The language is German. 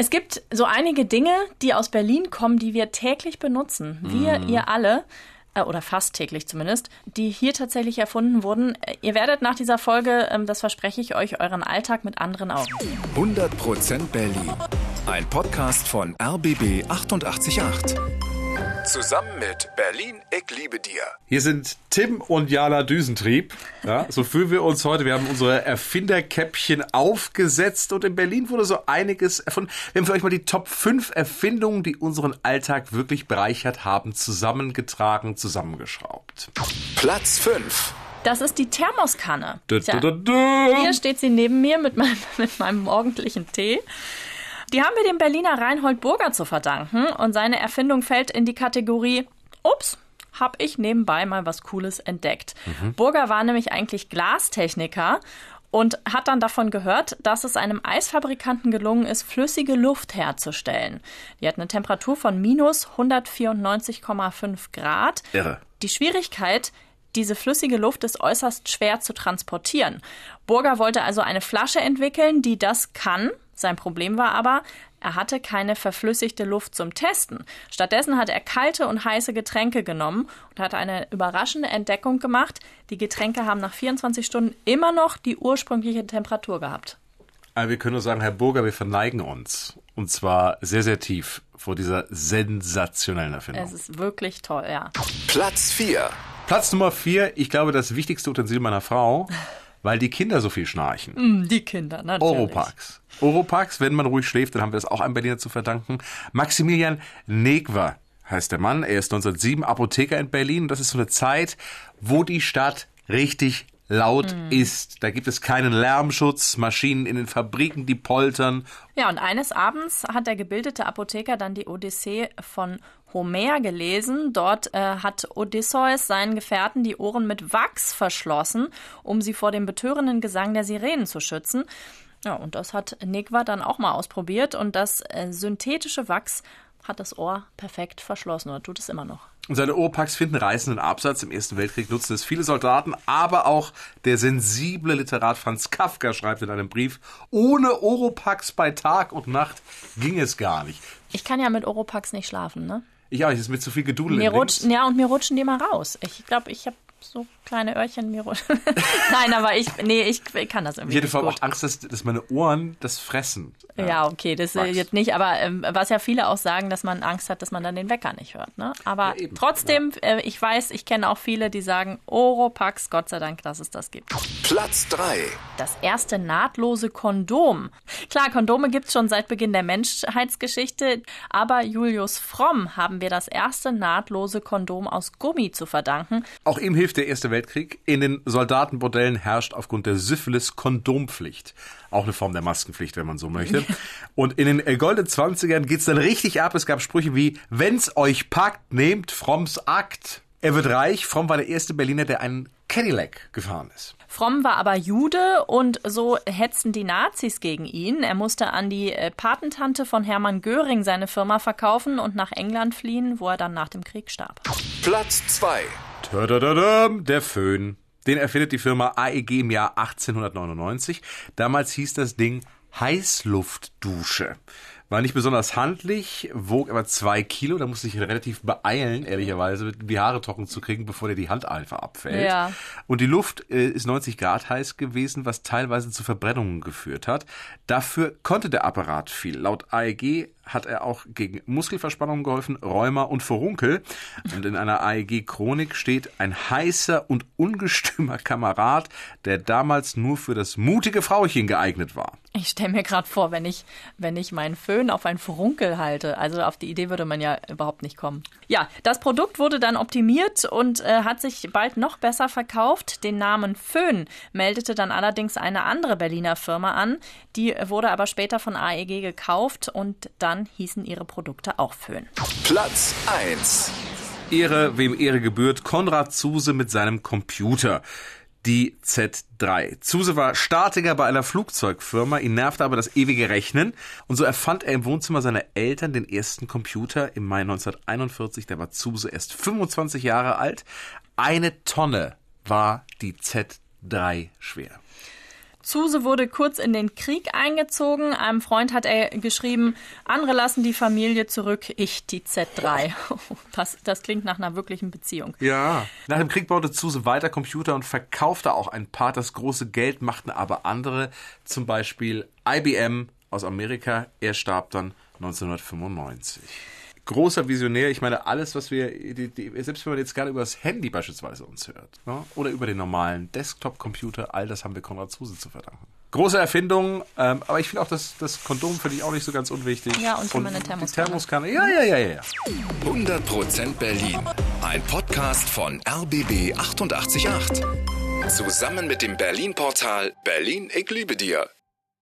Es gibt so einige Dinge, die aus Berlin kommen, die wir täglich benutzen. Wir, Mhm. ihr alle, äh, oder fast täglich zumindest, die hier tatsächlich erfunden wurden. Äh, Ihr werdet nach dieser Folge, ähm, das verspreche ich euch, euren Alltag mit anderen Augen sehen. 100% Berlin. Ein Podcast von RBB 888. Zusammen mit Berlin, ich liebe dir. Hier sind Tim und Jana Düsentrieb. Ja, so fühlen wir uns heute. Wir haben unsere Erfinderkäppchen aufgesetzt und in Berlin wurde so einiges erfunden. Wir haben für euch mal die Top 5 Erfindungen, die unseren Alltag wirklich bereichert haben, zusammengetragen, zusammengeschraubt. Platz 5. Das ist die Thermoskanne. Tja. Hier steht sie neben mir mit meinem, mit meinem morgendlichen Tee. Die haben wir dem Berliner Reinhold Burger zu verdanken und seine Erfindung fällt in die Kategorie Ups, hab ich nebenbei mal was Cooles entdeckt. Burger war nämlich eigentlich Glastechniker und hat dann davon gehört, dass es einem Eisfabrikanten gelungen ist, flüssige Luft herzustellen. Die hat eine Temperatur von minus 194,5 Grad. Irre. Die Schwierigkeit, diese flüssige Luft ist äußerst schwer zu transportieren. Burger wollte also eine Flasche entwickeln, die das kann. Sein Problem war aber, er hatte keine verflüssigte Luft zum Testen. Stattdessen hat er kalte und heiße Getränke genommen und hat eine überraschende Entdeckung gemacht. Die Getränke haben nach 24 Stunden immer noch die ursprüngliche Temperatur gehabt. Aber wir können nur sagen, Herr Burger, wir verneigen uns. Und zwar sehr, sehr tief vor dieser sensationellen Erfindung. Es ist wirklich toll, ja. Platz 4. Platz Nummer 4, ich glaube, das wichtigste Utensil meiner Frau, weil die Kinder so viel schnarchen. Hm, Die Kinder, natürlich. Oropax. Oropax, wenn man ruhig schläft, dann haben wir das auch einem Berliner zu verdanken. Maximilian Negwer heißt der Mann. Er ist 1907 Apotheker in Berlin. Das ist so eine Zeit, wo die Stadt richtig laut ist. Da gibt es keinen Lärmschutz, Maschinen in den Fabriken, die poltern. Ja, und eines Abends hat der gebildete Apotheker dann die Odyssee von Homer gelesen. Dort äh, hat Odysseus seinen Gefährten die Ohren mit Wachs verschlossen, um sie vor dem betörenden Gesang der Sirenen zu schützen. Ja, und das hat Negwa dann auch mal ausprobiert und das äh, synthetische Wachs hat das Ohr perfekt verschlossen oder tut es immer noch. Und seine Oropax finden reißenden Absatz. Im Ersten Weltkrieg nutzten es viele Soldaten, aber auch der sensible Literat Franz Kafka schreibt in einem Brief, ohne Oropax bei Tag und Nacht ging es gar nicht. Ich kann ja mit Oropax nicht schlafen, ne? Ich auch, es ist mit zu viel Gedudel Mir im Links. rutschen, ja, und mir rutschen die mal raus. Ich glaube, ich habe so kleine Öhrchen mir rutschen. Nein, aber ich, nee, ich kann das irgendwie Ich hätte nicht vor allem gut. auch Angst, dass, dass meine Ohren das fressen. Ja, okay, das Wachs. jetzt nicht, aber ähm, was ja viele auch sagen, dass man Angst hat, dass man dann den Wecker nicht hört. Ne? Aber Ja, eben. trotzdem, äh, ich weiß, ich kenne auch viele, die sagen, Oropax, Gott sei Dank, dass es das gibt. Platz 3. Das erste nahtlose Kondom. Klar, Kondome gibt's schon seit Beginn der Menschheitsgeschichte, aber Julius Fromm haben wir das erste nahtlose Kondom aus Gummi zu verdanken. Auch ihm hilft der Erste Weltkrieg. In den Soldatenbordellen herrscht aufgrund der Syphilis Kondompflicht. Auch eine Form der Maskenpflicht, wenn man so möchte. Und in den äh, goldenen Zwanzigern geht's dann richtig ab. Es gab Sprüche wie, wenn's euch packt, nehmt Fromms Akt. Er wird reich. Fromm war der erste Berliner, der einen Cadillac gefahren ist. Fromm war aber Jude und so hetzten die Nazis gegen ihn. Er musste an die äh, Patentante von Hermann Göring seine Firma verkaufen und nach England fliehen, wo er dann nach dem Krieg starb. Platz 2. Der Föhn. Den erfindet die Firma AEG im Jahr 1899. Damals hieß das Ding Heißluftdusche. War nicht besonders handlich, wog aber zwei Kilo. Da musste ich relativ beeilen, ehrlicherweise, die Haare trocken zu kriegen, bevor dir die Hand einfach abfällt. Ja. Und die Luft äh, ist 90 Grad heiß gewesen, was teilweise zu Verbrennungen geführt hat. Dafür konnte der Apparat viel. Laut AEG hat er auch gegen Muskelverspannungen geholfen, Rheuma und Furunkel. Und in einer AEG-Chronik steht ein heißer und ungestümer Kamerad, der damals nur für das mutige Frauchen geeignet war. Ich stelle mir gerade vor, wenn ich, wenn ich meinen Föhn auf ein Furunkel halte. Also auf die Idee würde man ja überhaupt nicht kommen. Ja, das Produkt wurde dann optimiert und äh, hat sich bald noch besser verkauft. Den Namen Föhn meldete dann allerdings eine andere Berliner Firma an. Die wurde aber später von AEG gekauft und dann hießen ihre Produkte auch Föhn. Platz 1. Ehre, wem Ehre gebührt, Konrad Zuse mit seinem Computer. Die Z3. Zuse war Statiker bei einer Flugzeugfirma, ihn nervte aber das ewige Rechnen und so erfand er im Wohnzimmer seiner Eltern den ersten Computer im Mai 1941. Da war Zuse erst 25 Jahre alt. Eine Tonne war die Z3 schwer. Zuse wurde kurz in den Krieg eingezogen. Einem Freund hat er geschrieben, andere lassen die Familie zurück, ich die Z3. Das, das klingt nach einer wirklichen Beziehung. Ja. Nach dem Krieg baute Zuse weiter Computer und verkaufte auch ein paar. Das große Geld machten aber andere, zum Beispiel IBM aus Amerika. Er starb dann 1995 großer Visionär. Ich meine, alles, was wir, die, die, selbst wenn man jetzt gerade über das Handy beispielsweise uns hört, ne? oder über den normalen Desktop-Computer, all das haben wir Konrad Zuse zu verdanken. Große Erfindung, ähm, aber ich finde auch das, das Kondom finde ich auch nicht so ganz unwichtig. Ja, und, und meine Thermoskanne. Thermoskanne. Ja, ja, ja, ja. 100% Berlin. Ein Podcast von RBB 888. Zusammen mit dem Berlin-Portal Berlin, ich liebe dir.